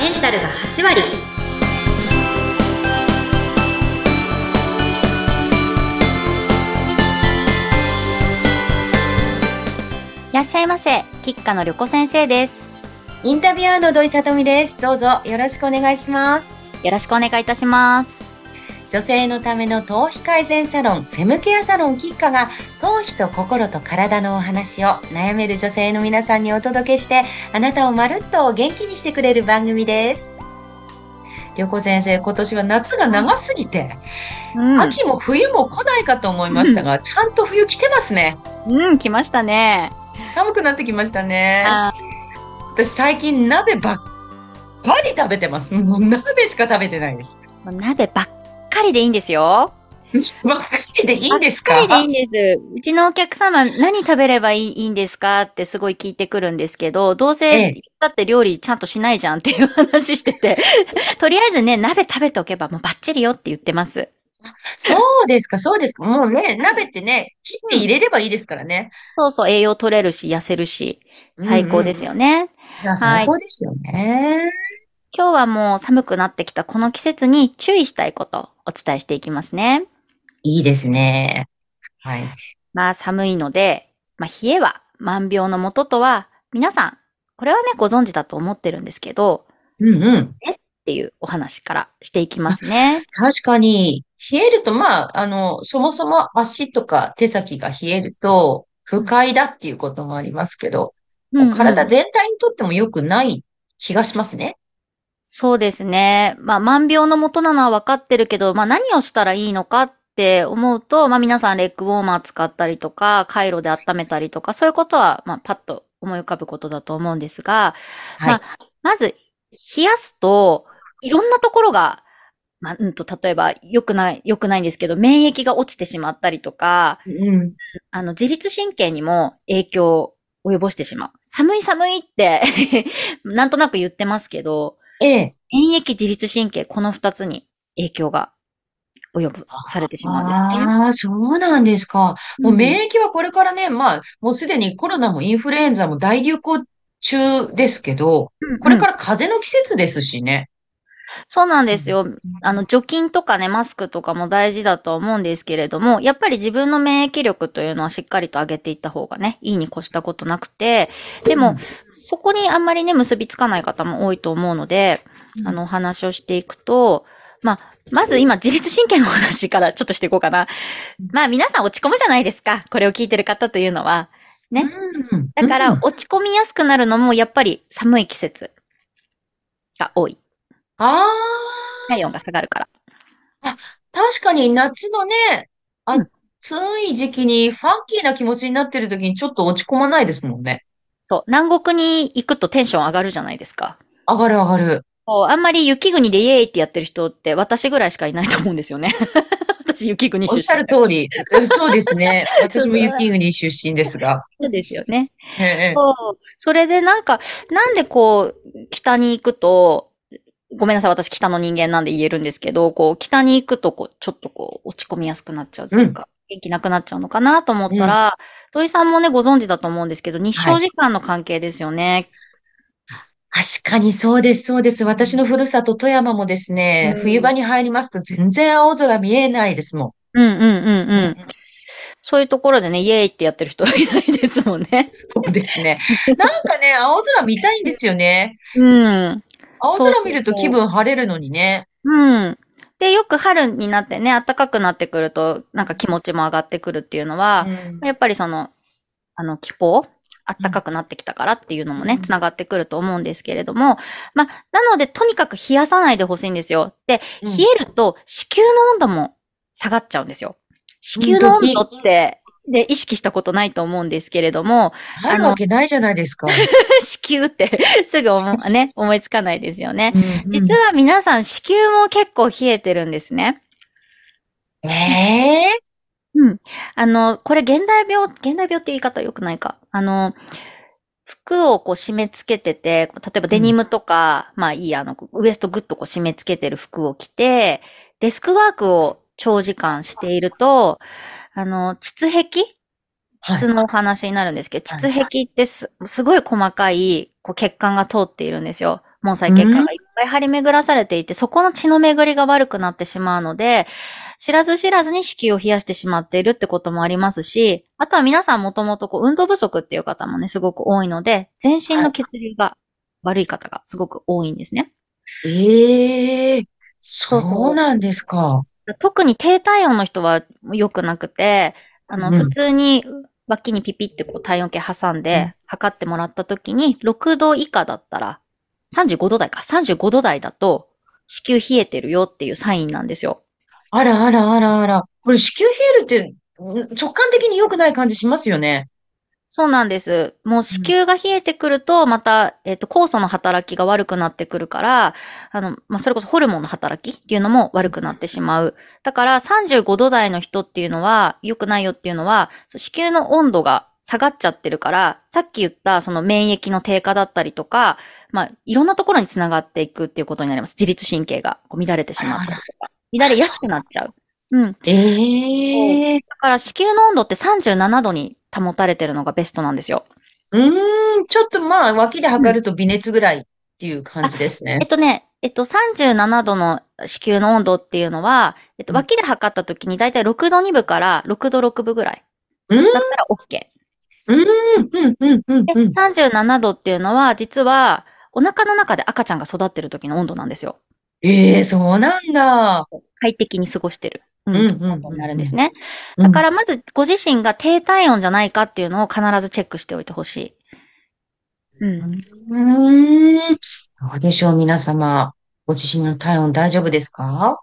メンタルが8割いらっしゃいませ、吉家の旅子先生です。インタビュアーの土井さとみですどうぞよろしくお願いしますよろしくお願いいたします。女性のための頭皮改善サロンフェムケアサロンキッカが頭皮と心と体のお話を悩める女性の皆さんにお届けしてあなたをまるっと元気にしてくれる番組です。りょこ先生今年は夏が長すぎて、うん、秋も冬も来ないかと思いましたが、ちゃんと冬来てますね。うん、来ましたね。寒くなってきましたね。あ私最近鍋ばっかり食べてます。もう鍋しか食べてないです。もう鍋ばっかりでいいんですよ。ばっかりでいいんですか？ばっかりでいいんです。うちのお客様何食べればいいいいんですかってすごい聞いてくるんですけど、どうえせえ、だって料理ちゃんとしないじゃんっていう話してて、とりあえずね、鍋食べておけばもうバッチリよって言ってます。そうですか、そうですか。もうね、鍋ってね、切って入れればいいですからね。そうそう、栄養取れるし、痩せるし、最高ですよね。いや、最高ですよね。今日はもう寒くなってきたこの季節に注意したいことをお伝えしていきますね。いいですね。はい。まあ寒いので、まあ冷えは万病のもととは、皆さん、これはね、ご存知だと思ってるんですけど、うんうん。っていうお話からしていきますね。確かに、冷えると、まあ、あの、そもそも足とか手先が冷えると、不快だっていうこともありますけど、うんうん体全体にとっても良くない気がしますね。そうですね。まあ万病のもとなのは分かってるけど、まあ何をしたらいいのかって思うと、まあ皆さんレッグウォーマー使ったりとか、カイロで温めたりとか、そういうことは、まあパッと思い浮かぶことだと思うんですが、はい。まあまず、冷やすと、いろんなところが、まあ、うんと、例えば、良くない、良くないんですけど、免疫が落ちてしまったりとか、うん。あの、自律神経にも影響を及ぼしてしまう。寒い寒いって、なんとなく言ってますけど、ええ。免疫自律神経、この二つに影響が及ぶ、されてしまうんですね。ああ、そうなんですか。もう免疫はこれからね、まあ、もうすでにコロナもインフルエンザも大流行中ですけど、うんこれから風邪の季節ですしね。そうなんですよ。あの、除菌とかね、マスクとかも大事だとは思うんですけれども、やっぱり自分の免疫力というのはしっかりと上げていった方がね、いいに越したことなくて、でも、うんそこにあんまりね、結びつかない方も多いと思うので、うんあの、お話をしていくと、まあ、まず今、自律神経のお話からちょっとしていこうかな。まあ、皆さん落ち込むじゃないですか。これを聞いてる方というのは。ねうん。だからうん、落ち込みやすくなるのも、やっぱり寒い季節が多い。あ体温が下がるから。あ、確かに夏のね、うん暑い時期にファンキーな気持ちになってる時にちょっと落ち込まないですもんね。そう、南国に行くとテンション上がるじゃないですか。上がる上がる。こうあんまり雪国でイエーイってやってる人って私ぐらいしかいないと思うんですよね。私雪国出身。おっしゃる通り。そうですね。私も雪国出身ですが。そうですよね。ええそう。それでなんか、なんでこう、北に行くと、ごめんなさい、私北の人間なんで言えるんですけど、こう、北に行くと、こう、ちょっとこう、落ち込みやすくなっちゃうというか、元気なくなっちゃうのかなと思ったら、土井さんもね、ご存知だと思うんですけど、日照時間の関係ですよね。確かにそうです、そうです。私のふるさと富山もですね、うん冬場に入りますと全然青空見えないですもん。うんうんうんうん。そういうところでね、イエーイってやってる人いないですもんね。そうですね。なんかね、青空見たいんですよね。うん。青空見ると気分晴れるのにね。うん。で、よく春になってね、暖かくなってくると、なんか気持ちも上がってくるっていうのは、うんやっぱりその、あの、気候暖かくなってきたからっていうのもね、うんつながってくると思うんですけれども、まあ、なので、とにかく冷やさないでほしいんですよ。で、うん冷えると、子宮の温度も下がっちゃうんですよ。子宮の温度って、で、意識したことないと思うんですけれども、あるわけないじゃないですか。子宮ってすぐ思うね、思いつかないですよね。うん実は皆さん子宮も結構冷えてるんですね。ええうん。あの、これ現代病、現代病って言い方良くないか。あの、服をこう締め付けてて、例えばデニムとか、まあいいや、あの、ウエストグッとこう締め付けてる服を着て、デスクワークを長時間していると、あの、膣壁？膣のお話になるんですけど、はい膣壁ってす、すごい細かいこう血管が通っているんですよ。毛細血管がいっぱい張り巡らされていて、そこの血の巡りが悪くなってしまうので、知らず知らずに子宮を冷やしてしまっているってこともありますし、あとは皆さんもともとこう運動不足っていう方もね、すごく多いので、全身の血流が悪い方がすごく多いんですね。ええそうそうそうなんですか。特に低体温の人は良くなくて、あの、うん普通に脇にピピってこう体温計挟んで、測ってもらった時に、6度以下だったら、35度台か、35度台だと、子宮冷えてるよっていうサインなんですよ。あらあらあらあら。これ子宮冷えるってん直感的に良くない感じしますよね。そうなんです。もう子宮が冷えてくると、また、えっ、と、酵素の働きが悪くなってくるから、あの、まあ、それこそホルモンの働きっていうのも悪くなってしまう。だから、35度台の人っていうのは、良くないよっていうのは、子宮の温度が下がっちゃってるから、さっき言ったその免疫の低下だったりとか、まあ、いろんなところにつながっていくっていうことになります。自律神経がこう乱れてしまったりとか。乱れやすくなっちゃう。うん。ええだから子宮の温度って37度に保たれてるのがベストなんですよ。うーん、ちょっとまあ、脇で測ると微熱ぐらいっていう感じですねえっ。とね、えっと、37度の子宮の温度っていうのは、えっと、うん脇で測った時にだいたい6度2分から6度6分ぐらいうん、だったら OK。うん、うん、うん、うん、で、うん。37度っていうのは、実は、お腹の中で赤ちゃんが育ってる時の温度なんですよ。ええそうなんだ。快適に過ごしてる。うんうんうん温度になるんですね。うんだからまずご自身が低体温じゃないかっていうのを必ずチェックしておいてほしい。うん。うーん。どうでしょう、皆様。ご自身の体温大丈夫ですか？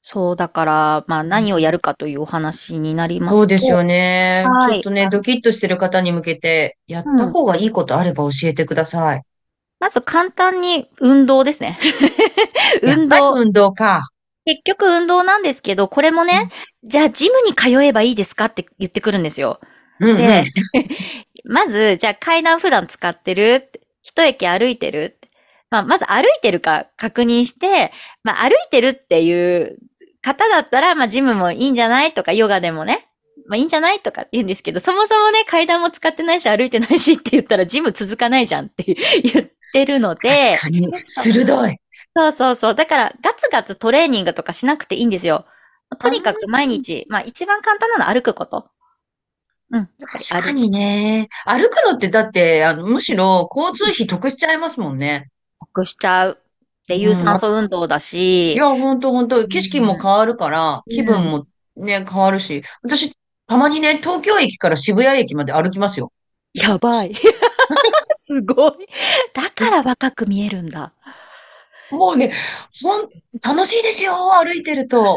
そう、だから、まあ何をやるかというお話になりますと。そうですよね。はいちょっとね、ドキッとしてる方に向けて、やった方がいいことあれば教えてください。まず簡単に運動ですね。運動。運動か。結局運動なんですけど、これもね、じゃあジムに通えばいいですかって言ってくるんですよ。うんうんで、まず、じゃあ階段普段使ってる一駅歩いてるまあ、まず歩いてるか確認して、まあ、歩いてるっていう方だったら、まあ、ジムもいいんじゃないとか、ヨガでもね、まあ、いいんじゃないとかって言うんですけど、そもそもね、階段も使ってないし、歩いてないしって言ったら、ジム続かないじゃんって言ってるので、確かに、鋭い。そうそうそう。だから、ガツガツトレーニングとかしなくていいんですよ。とにかく毎日、まあ一番簡単なのは歩くこと。うん。確かにね。歩くのってだって、あの、むしろ交通費得しちゃいますもんね。得しちゃう。で、有酸素運動だし。いや、ほんとほんと、景色も変わるから、気分もね、変わるし。私、たまにね、東京駅から渋谷駅まで歩きますよ。やばい。すごい。だから若く見えるんだ。もうね、ほん、楽しいですよ、歩いてると。もう、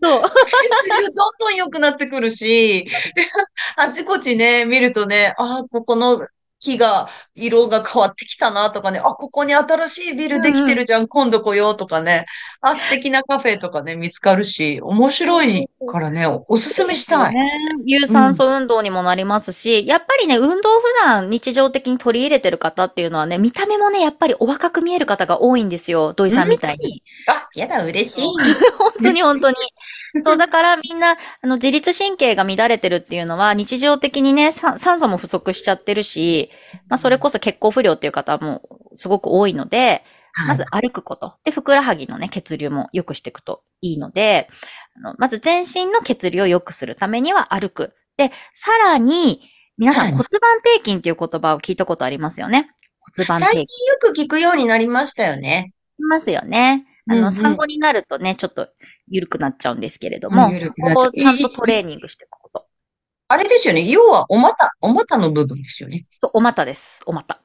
そう。どんどん良くなってくるし、であちこちね、見るとね、ああ、ここの木が、色が変わってきたなとかね、あ、ここに新しいビルできてるじゃん、今度来ようとかね、あ、素敵なカフェとかね、見つかるし、面白いからね、おすすめしたい。ね。有酸素運動にもなりますし、やっぱりね、運動を普段日常的に取り入れてる方っていうのはね、見た目もね、やっぱりお若く見える方が多いんですよ。土井さんみたいに。あ、やだ、嬉しい。本当に本当に。そう、だからみんな、あの、自律神経が乱れてるっていうのは、日常的にね、酸酸素も不足しちゃってるし、まあ、それこそ血行不良っていう方もすごく多いので、まず歩くこと。で、ふくらはぎのね、血流も良くしていくといいので、あのまず全身の血流を良くするためには歩く。で、さらに、皆さん骨盤底筋っていう言葉を聞いたことありますよね？骨盤底最近筋。よく聞くようになりましたよね。いますよね。あの、うんうん産後になるとね、ちょっと緩くなっちゃうんですけれども、うん緩そくなっちゃうこをちゃんとトレーニングしていくこと。あれですよね。要は、お股、お股の部分ですよね。とお股です。お股。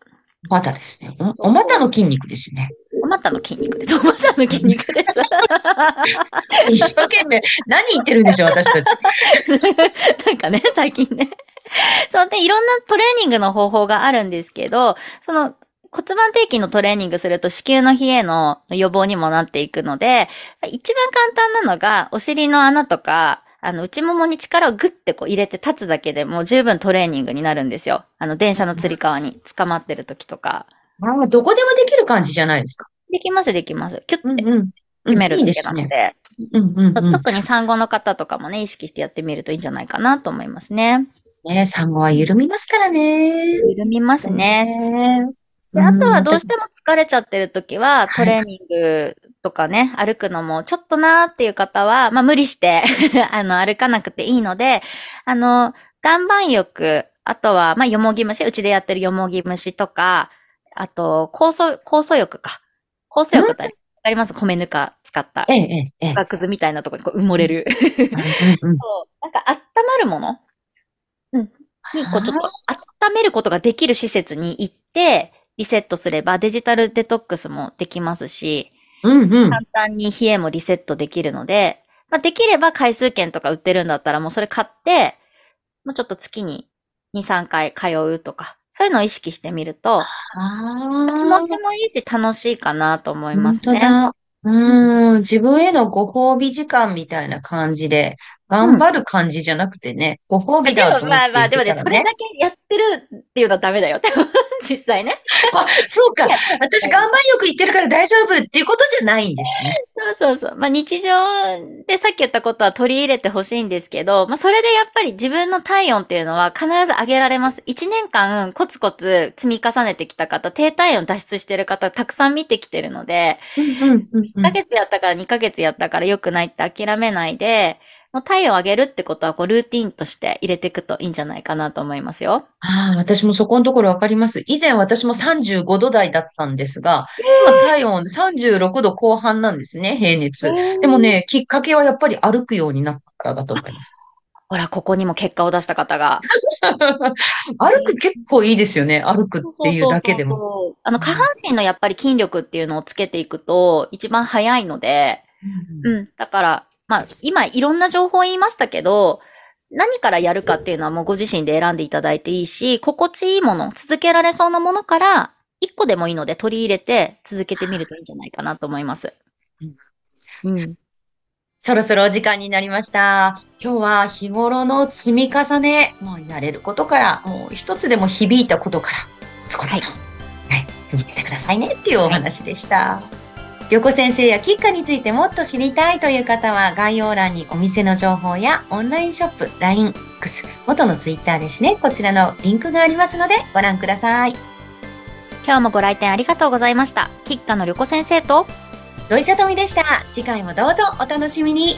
お股ですね。お、お股の筋肉ですよね。お股の筋肉です。お股の筋肉です。一生懸命、何言ってるんでしょう、私たち。なんかね、最近ね。そうで、いろんなトレーニングの方法があるんですけど、その骨盤底筋のトレーニングすると子宮の冷えの予防にもなっていくので、一番簡単なのが、お尻の穴とか、あの、内ももに力をグッてこう入れて立つだけでも十分トレーニングになるんですよ。あの、電車のつり革に捕まってる時とか。ああ、どこでもできる感じじゃないですか？できます、できます。キュッてうん。決めるだけなので。ですね。うんうんうん。特に産後の方とかもね、意識してやってみるといいんじゃないかなと思いますね。ね、産後は緩みますからね。緩みますね。ね。で、あとはどうしても。も疲れちゃってる時は、はいトレーニングとかね、歩くのもちょっとなーっていう方は、まあ無理して、あの、歩かなくていいので、あの、岩盤浴、あとは、まあ、よもぎ虫、うちでやってるよもぎ虫とか、あと、酵素、酵素浴か。酵素浴ってありわかります？米ぬか使った。ええ、ええ、くずみたいなところにこう埋もれる。そう。なんか温まるもの？うん。に、こうちょっと温めることができる施設に行って、リセットすればデジタルデトックスもできますし、うんうん。簡単に冷えもリセットできるので、まあ、できれば回数券とか売ってるんだったらもうそれ買って、もうちょっと月に2、3回通うとか、そういうのを意識してみると。気持ちもいいし楽しいかなと思いますね。うーん、自分へのご褒美時間みたいな感じで、頑張る感じじゃなくてね、ご褒美でだと思ってもまあまあ、でもね、それだけやってるっていうのはダメだよ。実際ね。あ、そうか。私、岩盤浴行ってるから大丈夫っていうことじゃないんですね。そうそうそう。まあ日常でさっき言ったことは取り入れてほしいんですけど、まあそれでやっぱり自分の体温っていうのは必ず上げられます。1年間コツコツ積み重ねてきた方、低体温脱出してる方たくさん見てきてるので、うんうんうんうん1ヶ月やったから2ヶ月やったから良くないって諦めないで、もう体温上げるってことはこうルーティンとして入れていくといいんじゃないかなと思いますよ。ああ、私もそこのところわかります。以前私も35度台だったんですが、今体温36度後半なんですね、平熱。でもね、きっかけはやっぱり歩くようになったからだと思います。ほら、ここにも結果を出した方が。歩く結構いいですよね、歩くっていうだけでも。も。あの、下半身のやっぱり筋力っていうのをつけていくと一番早いので、うんうん。だから、まあ、今いろんな情報言いましたけど、何からやるかっていうのはもうご自身で選んでいただいていいし、心地いいもの、続けられそうなものから、一個でもいいので取り入れて続けてみるといいんじゃないかなと思います。うん。そろそろお時間になりました。今日は日頃の積み重ね、もうやれることから、もう一つでも響いたことから、そこだと、はいはい、続けてくださいねっていうお話でした。旅子先生やキッカについてもっと知りたいという方は概要欄にお店の情報やオンラインショップ、LINE、X、元の Twitter ですね。こちらのリンクがありますのでご覧ください。今日もご来店ありがとうございました。キッカの旅子先生と、ロイサトミでした。次回もどうぞお楽しみに。